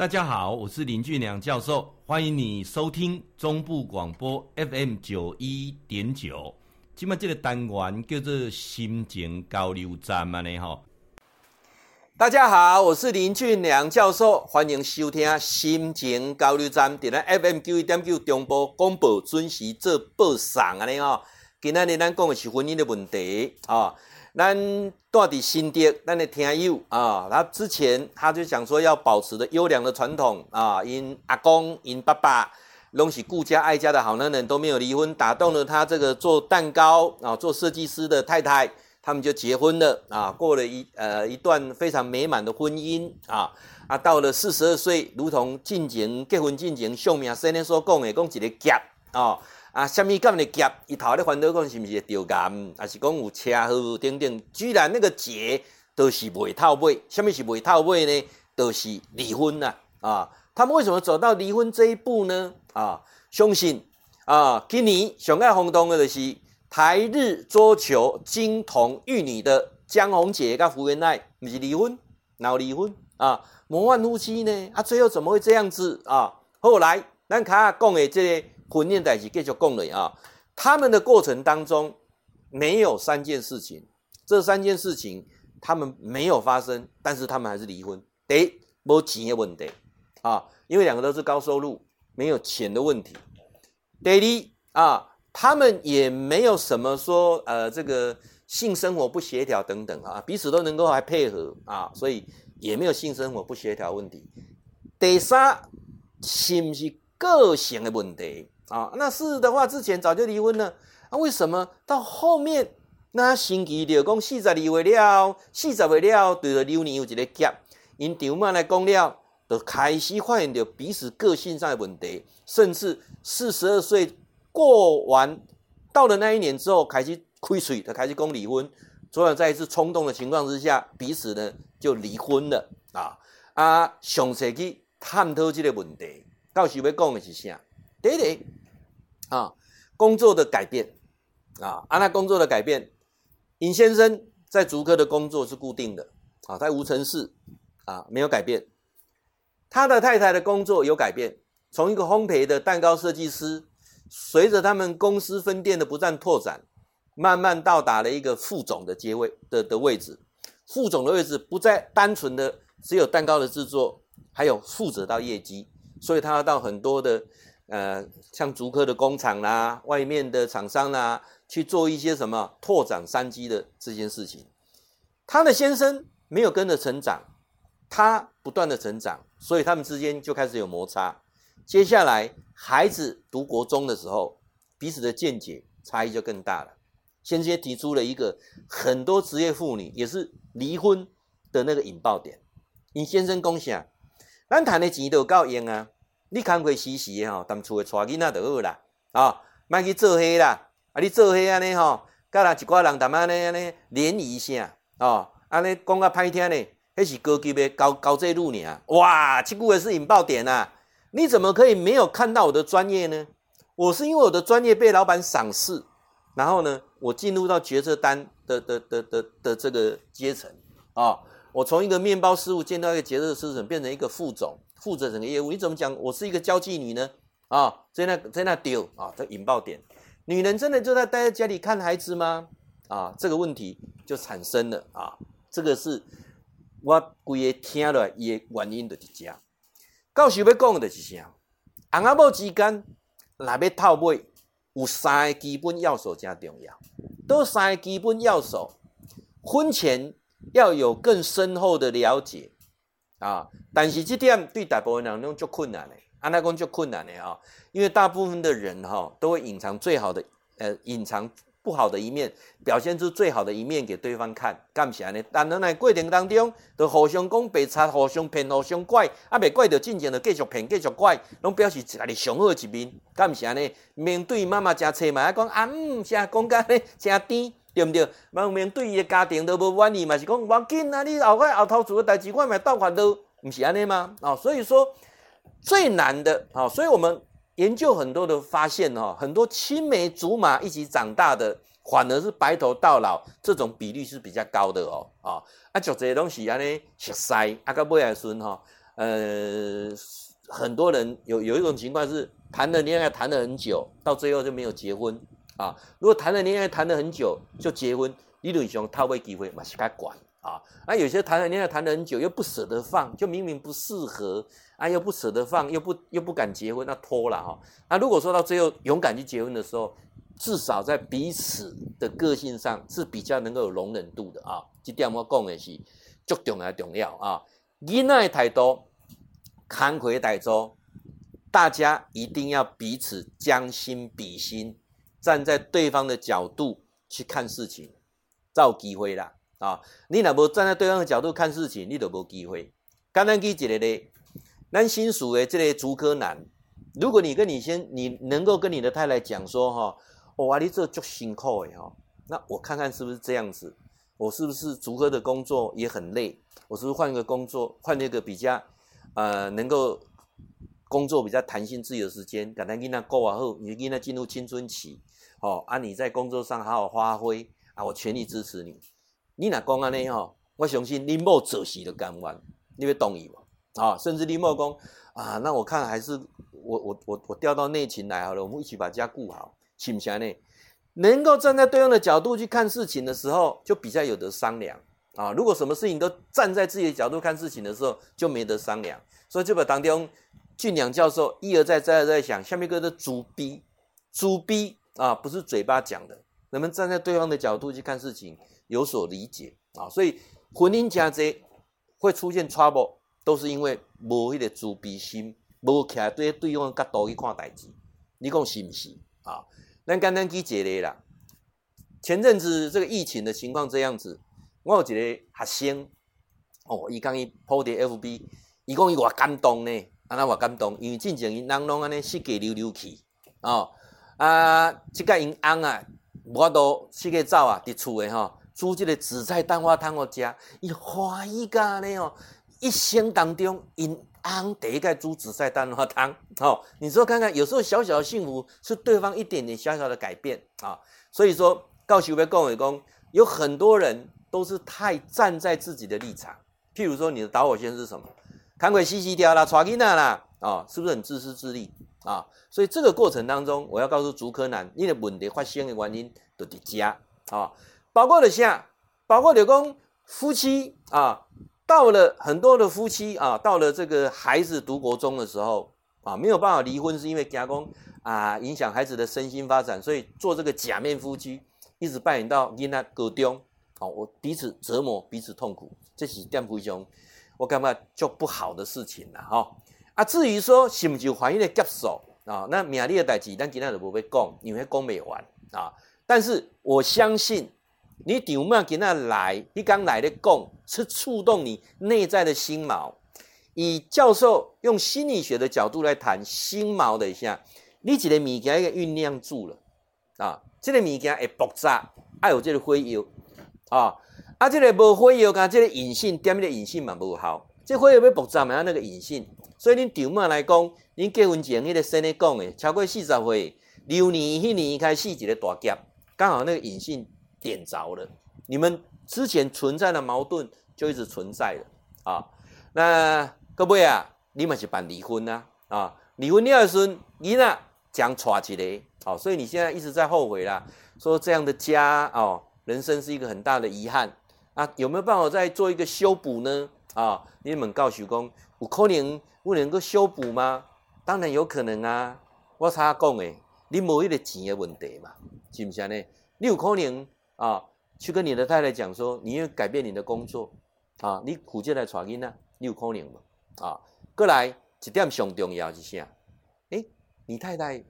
大家好，我是林俊良教授，欢迎你收听中部广播 FM 九一点九。今麦这个单元叫做心情交流站嘛呢哈。大家好，我是林俊良教授，欢迎收听心情交流站，在 FM 九一点九中部广播准时做报送啊呢哈。今天呢，咱讲的是婚姻的问题啊。咱住伫新竹，咱的听友啊，他之前他就想说要保持的优良的传统啊，因阿公、因爸爸拢是顾家爱家的好男人，都没有离婚，打动了他这个做蛋糕啊、做设计师的太太，他们就结婚了啊，过了一呃一段非常美满的婚姻啊啊，到了四十二岁，如同进前结婚进前上面先生所讲的，讲一个劫啊。啊，什么干的劫？伊头咧烦恼讲是毋是着癌，还是讲有车祸等等？居然那个结都是未透尾，什么是未透尾呢？都是离婚呐！啊，他们为什么走到离婚这一步呢？啊，相信啊，今年上爱轰动的就是台日桌球金童玉女的江宏杰跟胡元爱，毋是离婚，闹离婚啊，模范夫妻呢？啊，最后怎么会这样子啊？后来咱卡讲的这个。婚姻代志继续讲了啊，他们的过程当中没有三件事情，这三件事情他们没有发生，但是他们还是离婚。第一，没钱的问题啊，因为两个都是高收入，没有钱的问题。第二啊，他们也没有什么说呃这个性生活不协调等等啊，彼此都能够还配合啊，所以也没有性生活不协调问题。第三，是不是个性的问题？啊，那是的话，之前早就离婚了。啊、为什么到后面那星期六讲四十二岁了，四十岁了，对着流年有一个劫，因丈母来讲了，就开始发现到彼此个性上的问题，甚至四十二岁过完到了那一年之后，开始亏水，他开始讲离婚。所以在一次冲动的情况之下，彼此呢就离婚了。啊啊，详细去探讨这个问题，到时要讲的是啥？第一啊，工作的改变啊，啊，那工作的改变，尹先生在竹科的工作是固定的啊，在无尘室啊，没有改变。他的太太的工作有改变，从一个烘焙的蛋糕设计师，随着他们公司分店的不断拓展，慢慢到达了一个副总的阶位的的位置。副总的位置不再单纯的只有蛋糕的制作，还有负责到业绩，所以他要到很多的。呃，像竹科的工厂啦、外面的厂商啦、去做一些什么拓展商机的这件事情。他的先生没有跟着成长，他不断的成长，所以他们之间就开始有摩擦。接下来孩子读国中的时候，彼此的见解差异就更大了。先先提出了一个很多职业妇女也是离婚的那个引爆点。你先生恭喜啊，咱谈的钱都够用啊。你工课时时吼，当厝诶带囡仔就好啦，啊，莫去做伙啦，啊，你做伙安尼吼，甲人一寡人淡仔呢安尼联谊一下，哦，安尼讲较歹听呢，迄是高级诶高高级路尔，哇，这句话是引爆点啊！你怎么可以没有看到我的专业呢？我是因为我的专业被老板赏识，然后呢，我进入到决策单的的的的的，这个阶层，啊，我从一个面包师傅见到一个决策师层，变成一个副总。负责整个业务，你怎么讲？我是一个交际女呢？啊，在那在那丢啊，这引爆点。女人真的就在待在家里看孩子吗？啊，这个问题就产生了啊。这个是我规个听了伊的原因就是这样。到时要讲的就是啥？翁仔某之间来要透尾，有三个基本要素加重要。都三个基本要素，婚前要有更深厚的了解。啊，但是这点对大部分人拢足困难的，安那讲足困难的啊，因为大部分的人哈都会隐藏最好的，呃，隐藏不好的一面，表现出最好的一面给对方看，干啥呢？但在过程当中，都互相讲白贼，互相骗，互相怪，啊，未怪到进前就继续骗，继续怪，拢表示家里上好一面，干啥呢？面对妈妈吃菜嘛，讲啊，嗯，啥讲甲呢，真甜。对不对？明明对伊的家庭都无满意嘛，是讲我紧啊！你后摆后头做的代志，我咪倒还都不是安尼吗？啊，所以说最难的啊，所以我们研究很多的发现哈，很多青梅竹马一起长大的，反而是白头到老，这种比率是比较高的哦。啊，啊，就这些东西安尼熟悉，啊，到尾来孙哈，呃，很多人有有一种情况是谈了恋爱谈了很久，到最后就没有结婚啊。如果谈了恋爱谈了很久就结婚，理论上他会机会嘛是该管啊。那有些谈了恋爱谈了很久又不舍得放，就明明不适合啊，又不舍得放，又不又不敢结婚，那拖了哈。那如果说到最后勇敢去结婚的时候，至少在彼此的个性上是比较能够有容忍度的啊。这点我讲的是最重要重要啊。囡仔的态度，慷慨的态度，大家一定要彼此将心比心，站在对方的角度去看事情，找机会啦啊！你若无站在对方的角度看事情，你就无机会。简单举一个例，咱新属的这个竹科男，如果你跟你先，你能够跟你的太太讲说哈。我你这就辛苦哎哈，那我看看是不是这样子，我是不是竹科的工作也很累，我是不是换一个工作，换一个比较，呃，能够工作比较弹性自由时间，简单给他过完后，你跟他进入青春期，哦，啊，你在工作上好好发挥，啊，我全力支持你。你哪讲安尼吼，我相信你莫做事的甘愿，你会同意吗？啊，甚至你莫讲啊，那我看还是我我我我调到内勤来好了，我们一起把家顾好。请下呢，能够站在对方的角度去看事情的时候，就比较有得商量啊。如果什么事情都站在自己的角度看事情的时候，就没得商量。所以这本当中，俊良教授一而再、再而再想，下面一个的主逼，主逼啊，不是嘴巴讲的，人们站在对方的角度去看事情，有所理解啊。所以婚姻家这会出现 trouble，都是因为无迄个主逼心，无徛对对方的角度去看代志。你讲是不是啊？咱简单举一个啦，前阵子这个疫情的情况这样子，我有一个学生，哦，伊讲伊 po 伫 FB，伊讲伊偌感动呢，安那偌感动，因为进前因人拢安尼四界溜溜去，哦，啊，即个因翁啊，无法度四界走啊，伫厝诶吼，煮即个紫菜蛋花汤互食，伊欢喜甲安尼哦，一生当中因。昂，第一个煮紫菜蛋花汤，好、哦，你说看看，有时候小小的幸福是对方一点点小小的改变啊、所以说，告诉各位各位公，有很多人都是太站在自己的立场。譬如说，你的导火线是什么？看鬼西西掉啦，抓囡仔啦，啊、哦，是不是很自私自利啊、所以这个过程当中，我要告诉竹科男，你的问题发生的原因都在家啊、包括了啥？包括了讲夫妻啊。到了很多的夫妻啊，到了这个孩子读国中的时候啊，没有办法离婚，是因为家公啊影响孩子的身心发展，所以做这个假面夫妻，一直扮演到囡仔高中，哦，我彼此折磨，彼此痛苦，这是点非常，我感觉就不好的事情了哈。啊，至于说是不是怀孕的接受啊，那命理的代志，咱今天就不会讲，因为讲未完啊。但是我相信。你点嘛给那来，你刚来的讲是触动你内在的心锚。以教授用心理学的角度来谈心锚的一下，你这个物件一个酝酿住了啊，这个物件会爆炸，爱有这个火药啊，啊，这个无火药，跟这个引信点的引信嘛无好，这、火药要爆炸嘛，那个隐性。所以你点嘛来讲，你结婚前那个生的讲的，超过四十岁，流年迄年开始一个大劫，刚好那个隐性。点着了，你们之前存在的矛盾就一直存在了啊。那各位啊，你们是办离婚呐啊？离婚第二孙，你呢讲错起来，好，所以你现在一直在后悔啦，说这样的家哦，人生是一个很大的遗憾啊。有没有办法再做一个修补呢？啊，你们告诉讲，有可能不能够修补吗？当然有可能啊。我差讲诶，你无一个钱的问题嘛，是不是呢？你有可能。啊，去跟你的太太讲说，你要改变你的工作，啊，你苦就来传音呢，你有可能吗？啊，过来一点上重要是啥？诶，你太太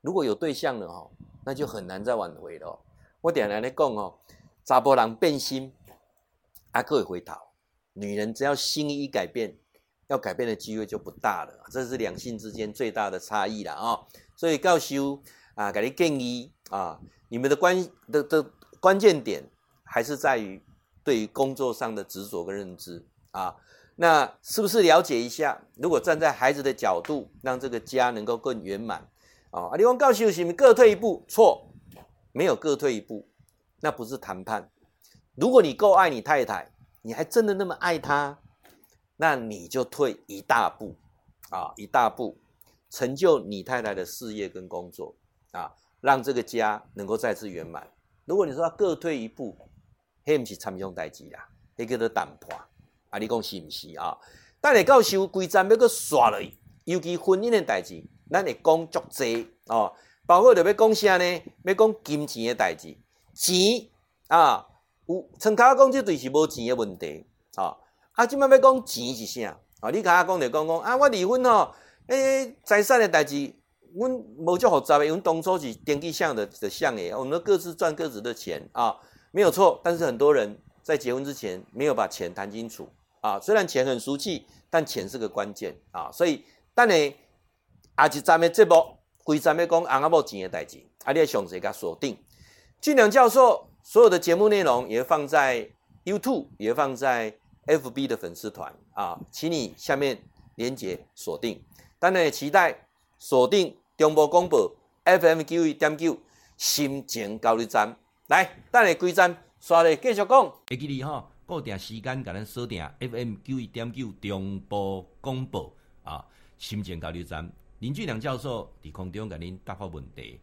如果有对象了哈，那就很难再挽回了。我点来来讲哦，查甫人变心，还可以回头，女人只要心意一改变，要改变的机会就不大了。这是两性之间最大的差异了啊。所以告诉啊，给你建议啊，你们的关的的。关键点还是在于对于工作上的执着跟认知啊，那是不是了解一下？如果站在孩子的角度，让这个家能够更圆满啊？阿里王告诉你各退一步，错，没有各退一步，那不是谈判。如果你够爱你太太，你还真的那么爱他，那你就退一大步啊，一大步，成就你太太的事业跟工作啊，让这个家能够再次圆满。如果你说要各退一步，那不是参详代志啦，那叫做谈判啊，你讲是不是啊？等下到时候规章要搁刷落去，尤其婚姻的代志，咱会讲足济哦，包括着要讲啥呢？要讲金钱的代志，钱啊，有从头讲这对是无钱的问题啊。啊，即摆要讲钱是啥？啊，你刚刚讲着讲讲啊，我离婚哦，诶、欸，财产的代志，阮无足复杂的，因为当初是登记项的的项诶，我们各自赚各自的钱啊，没有错。但是很多人在结婚之前没有把钱谈清楚啊，虽然钱很俗气。但钱是个关键啊，所以等下阿一站的节目，规站要讲翁仔某钱的代志，啊，你要详细甲锁定。俊良教授所有的节目内容也放在 YouTube，也放在 FB 的粉丝团啊，请你下面连接锁定。当然也期待锁定中部广播 FM 九一点九心情交流站，来，等下规站刷咧继续讲。会记你哈。固定时间，甲咱锁定 FM 九一点九中波广播啊，心情交流站林俊良教授伫空中甲恁答复问题。